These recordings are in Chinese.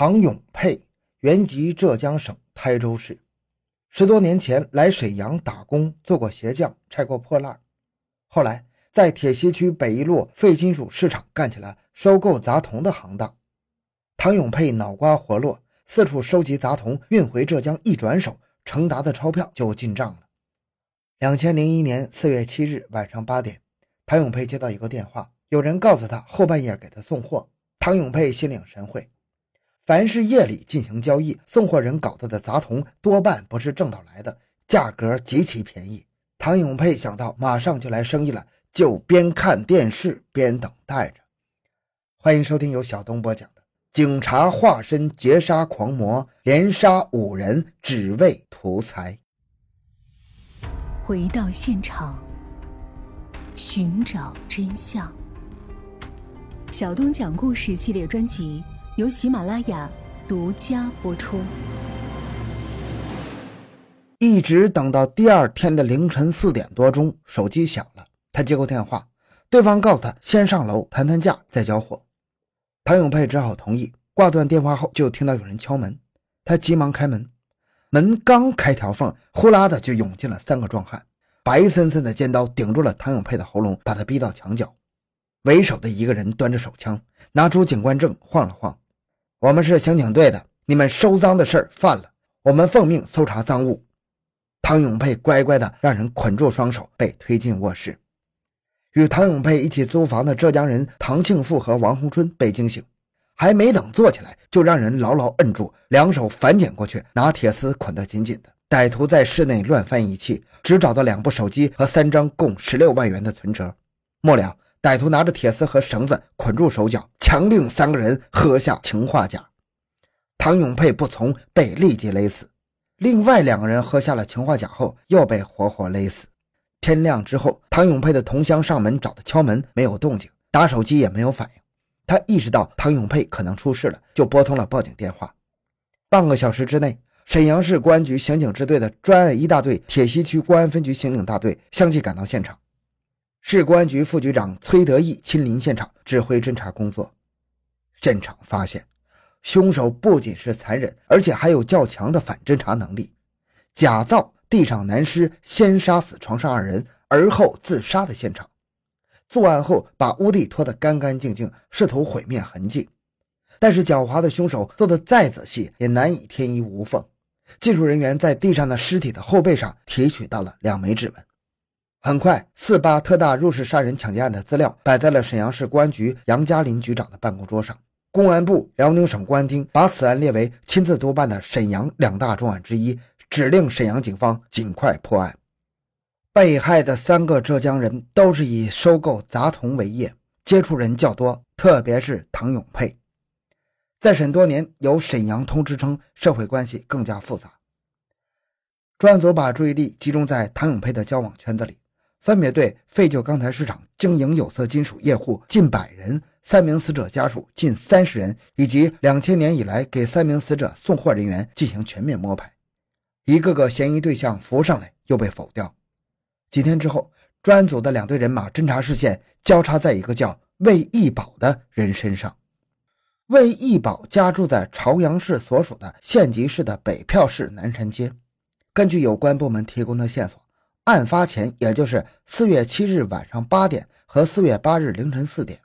唐永佩，原籍浙江省台州市，十多年前来沈阳打工，做过鞋匠，拆过破烂。后来在铁西区北一路废金属市场干起了收购杂铜的行当。唐永佩脑瓜活络，四处收集杂铜，运回浙江，一转手，成沓的钞票就进账了。两千零一年四月七日晚上八点，唐永佩接到一个电话，有人告诉他后半夜给他送货。唐永佩心领神会。凡是夜里进行交易，送货人搞到的杂铜多半不是正道来的，价格极其便宜。唐永佩想到马上就来生意了，就边看电视边等待着。欢迎收听由小东播讲的《警察化身劫杀狂魔，连杀五人只为图财》。回到现场，寻找真相。小东讲故事系列专辑。由喜马拉雅独家播出。一直等到第二天的凌晨四点多钟，手机响了。他接过电话，对方告诉他先上楼谈谈价，再交货。唐永佩只好同意。挂断电话后，就听到有人敲门，他急忙开门。门刚开条缝，呼啦的就涌进了三个壮汉，白森森的尖刀顶住了唐永佩的喉咙，把他逼到墙角。为首的一个人端着手枪，拿出警官证晃了晃。我们是刑警队的，你们收赃的事儿犯了，我们奉命搜查赃物。唐永佩乖乖的让人捆住双手，被推进卧室。与唐永佩一起租房的浙江人唐庆富和王洪春被惊醒，还没等坐起来，就让人牢牢摁住，两手反剪过去，拿铁丝捆得紧紧的。歹徒在室内乱翻仪器，只找到两部手机和三张共十六万元的存折。末了。歹徒拿着铁丝和绳子捆住手脚，强令三个人喝下氰化钾。唐永佩不从，被立即勒死。另外两个人喝下了氰化钾后，又被活活勒死。天亮之后，唐永佩的同乡上门找他敲门，没有动静，打手机也没有反应。他意识到唐永佩可能出事了，就拨通了报警电话。半个小时之内，沈阳市公安局刑警支队的专案一大队、铁西区公安分局刑警大队相继赶到现场。市公安局副局长崔德义亲临现场指挥侦查工作。现场发现，凶手不仅是残忍，而且还有较强的反侦查能力，假造地上男尸先杀死床上二人，而后自杀的现场。作案后把屋地拖得干干净净，试图毁灭痕迹。但是狡猾的凶手做的再仔细，也难以天衣无缝。技术人员在地上的尸体的后背上提取到了两枚指纹。很快，四八特大入室杀人抢劫案的资料摆在了沈阳市公安局杨家林局长的办公桌上。公安部、辽宁省公安厅把此案列为亲自督办的沈阳两大重案之一，指令沈阳警方尽快破案。被害的三个浙江人都是以收购杂铜为业，接触人较多，特别是唐永佩，在审多年，有“沈阳通”知称，社会关系更加复杂。专案组把注意力集中在唐永佩的交往圈子里。分别对废旧钢材市场经营有色金属业户近百人、三名死者家属近三十人，以及两千年以来给三名死者送货人员进行全面摸排，一个个嫌疑对象浮上来又被否掉。几天之后，专案组的两队人马侦查视线交叉在一个叫魏义宝的人身上。魏义宝家住在朝阳市所属的县级市的北票市南山街。根据有关部门提供的线索。案发前，也就是四月七日晚上八点和四月八日凌晨四点，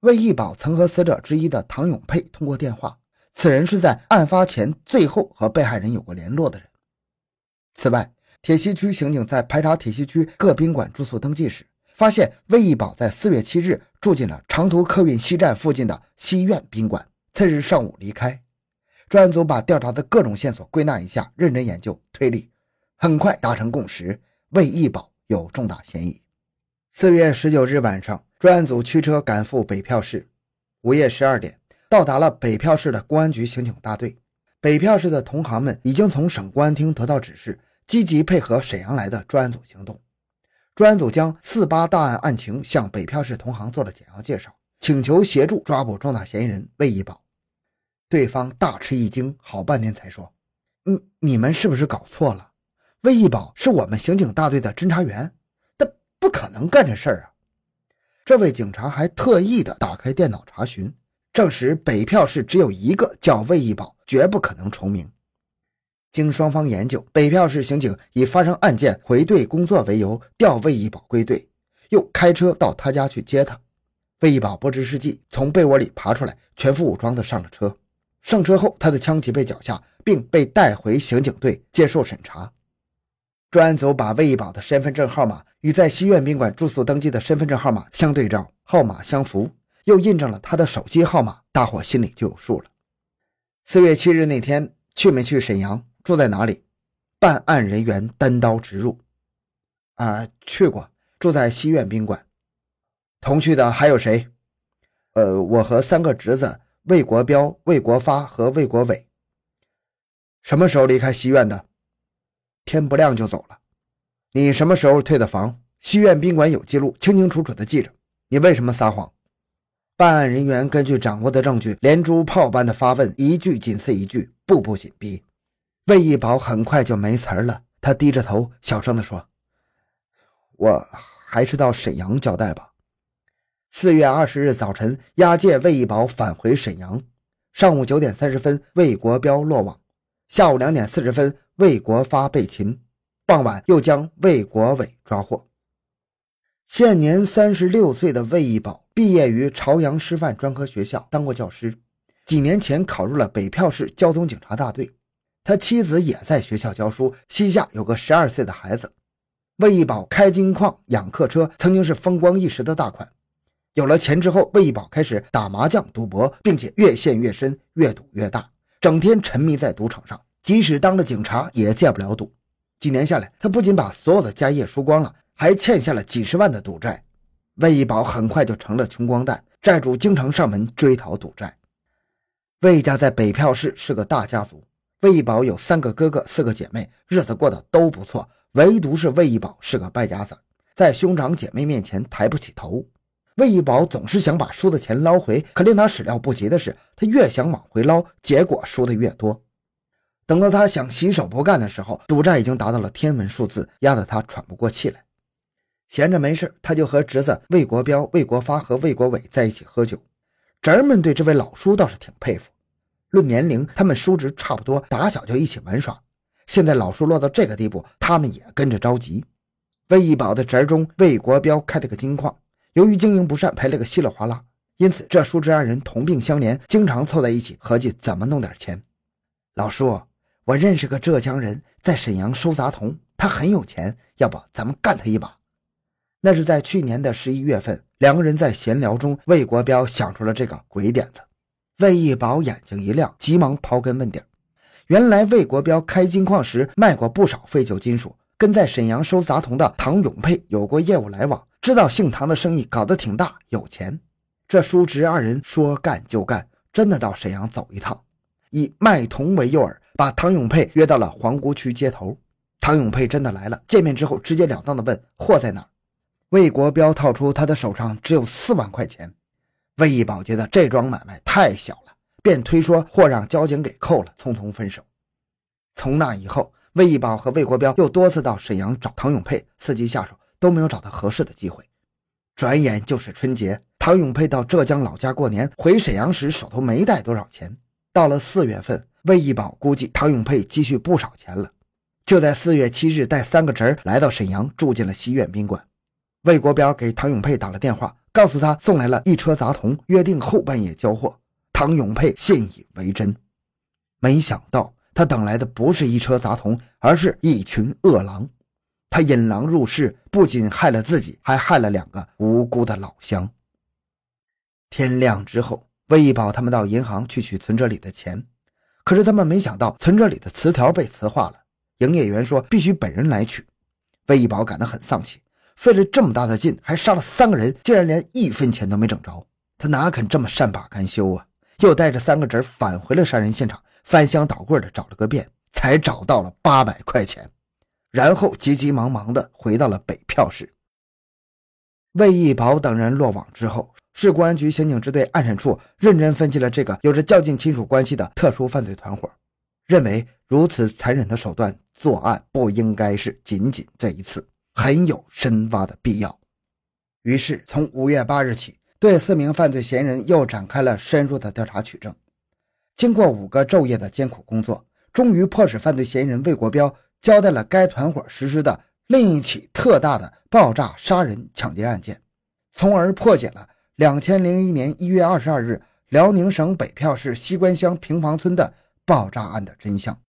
魏义宝曾和死者之一的唐永佩通过电话。此人是在案发前最后和被害人有过联络的人。此外，铁西区刑警在排查铁西区各宾馆住宿登记时，发现魏义宝在四月七日住进了长途客运西站附近的西苑宾馆，次日上午离开。专案组把调查的各种线索归纳一下，认真研究推理，很快达成共识。魏一宝有重大嫌疑。四月十九日晚上，专案组驱车赶赴北票市。午夜十二点，到达了北票市的公安局刑警大队。北票市的同行们已经从省公安厅得到指示，积极配合沈阳来的专案组行动。专案组将四八大案案情向北票市同行做了简要介绍，请求协助抓捕重大嫌疑人魏一宝。对方大吃一惊，好半天才说：“你，你们是不是搞错了？”魏一宝是我们刑警大队的侦查员，他不可能干这事儿啊！这位警察还特意的打开电脑查询，证实北票市只有一个叫魏一宝，绝不可能重名。经双方研究，北票市刑警以发生案件回队工作为由调魏一宝归队，又开车到他家去接他。魏一宝不知是计，从被窝里爬出来，全副武装的上了车。上车后，他的枪击被缴下，并被带回刑警队接受审查。专案组把魏一宝的身份证号码与在西苑宾馆住宿登记的身份证号码相对照，号码相符，又印证了他的手机号码，大伙心里就有数了。四月七日那天，去没去沈阳？住在哪里？办案人员单刀直入。啊，去过，住在西苑宾馆。同去的还有谁？呃，我和三个侄子魏国彪、魏国发和魏国伟。什么时候离开西苑的？天不亮就走了。你什么时候退的房？西苑宾馆有记录，清清楚楚的记着。你为什么撒谎？办案人员根据掌握的证据，连珠炮般的发问，一句紧似一句，步步紧逼。魏一宝很快就没词儿了，他低着头，小声地说：“我还是到沈阳交代吧。”四月二十日早晨，押解魏一宝返回沈阳。上午九点三十分，魏国彪落网；下午两点四十分，魏国发被擒；傍晚又将魏国伟抓获。现年三十六岁的魏一宝，毕业于朝阳师范专科学校，当过教师，几年前考入了北票市交通警察大队。他妻子也在学校教书，膝下有个十二岁的孩子。魏一宝开金矿、养客车，曾经是风光一时的大款。有了钱之后，魏一宝开始打麻将、赌博，并且越陷越深，越赌越大，整天沉迷在赌场上。即使当了警察，也戒不了赌。几年下来，他不仅把所有的家业输光了，还欠下了几十万的赌债。魏一宝很快就成了穷光蛋，债主经常上门追讨赌债。魏家在北票市是个大家族。魏一宝有三个哥哥，四个姐妹，日子过得都不错。唯独是魏一宝是个败家子，在兄长姐妹面前抬不起头。魏一宝总是想把输的钱捞回，可令他始料不及的是，他越想往回捞，结果输的越多。等到他想洗手不干的时候，赌债已经达到了天文数字，压得他喘不过气来。闲着没事，他就和侄子魏国彪、魏国发和魏国伟在一起喝酒。侄儿们对这位老叔倒是挺佩服。论年龄，他们叔侄差不多，打小就一起玩耍。现在老叔落到这个地步，他们也跟着着急。魏一宝的侄儿中魏国彪开了个金矿，由于经营不善，赔了个稀里哗啦。因此，这叔侄二人同病相怜，经常凑在一起合计怎么弄点钱。老叔，我认识个浙江人，在沈阳收杂铜，他很有钱，要不咱们干他一把？那是在去年的十一月份，两个人在闲聊中，魏国彪想出了这个鬼点子。魏一宝眼睛一亮，急忙刨根问底原来魏国彪开金矿时卖过不少废旧金属，跟在沈阳收杂铜的唐永佩有过业务来往，知道姓唐的生意搞得挺大，有钱。这叔侄二人说干就干，真的到沈阳走一趟，以卖铜为诱饵，把唐永佩约到了皇姑区街头。唐永佩真的来了，见面之后直截了当的问货在哪儿。魏国彪套出他的手上只有四万块钱。魏一宝觉得这桩买卖太小了，便推说货让交警给扣了，匆匆分手。从那以后，魏一宝和魏国彪又多次到沈阳找唐永佩，伺机下手，都没有找到合适的机会。转眼就是春节，唐永佩到浙江老家过年，回沈阳时手头没带多少钱。到了四月份，魏一宝估计唐永佩积蓄不少钱了，就在四月七日带三个侄儿来到沈阳，住进了西苑宾馆。魏国彪给唐永佩打了电话。告诉他送来了一车杂铜，约定后半夜交货。唐永佩信以为真，没想到他等来的不是一车杂铜，而是一群恶狼。他引狼入室，不仅害了自己，还害了两个无辜的老乡。天亮之后，魏一宝他们到银行去取存折里的钱，可是他们没想到存折里的磁条被磁化了。营业员说必须本人来取，魏一宝感到很丧气。费了这么大的劲，还杀了三个人，竟然连一分钱都没整着，他哪肯这么善罢甘休啊？又带着三个侄返回了杀人现场，翻箱倒柜的找了个遍，才找到了八百块钱，然后急急忙忙的回到了北票市。魏一宝等人落网之后，市公安局刑警支队案审处认真分析了这个有着较近亲属关系的特殊犯罪团伙，认为如此残忍的手段作案不应该是仅仅这一次，很有深挖的必要。于是，从五月八日起，对四名犯罪嫌疑人又展开了深入的调查取证。经过五个昼夜的艰苦工作，终于迫使犯罪嫌疑人魏国彪交代了该团伙实施的另一起特大的爆炸杀人抢劫案件，从而破解了。两千零一年一月二十二日辽宁省北票市西关乡平房村的爆炸案的真相。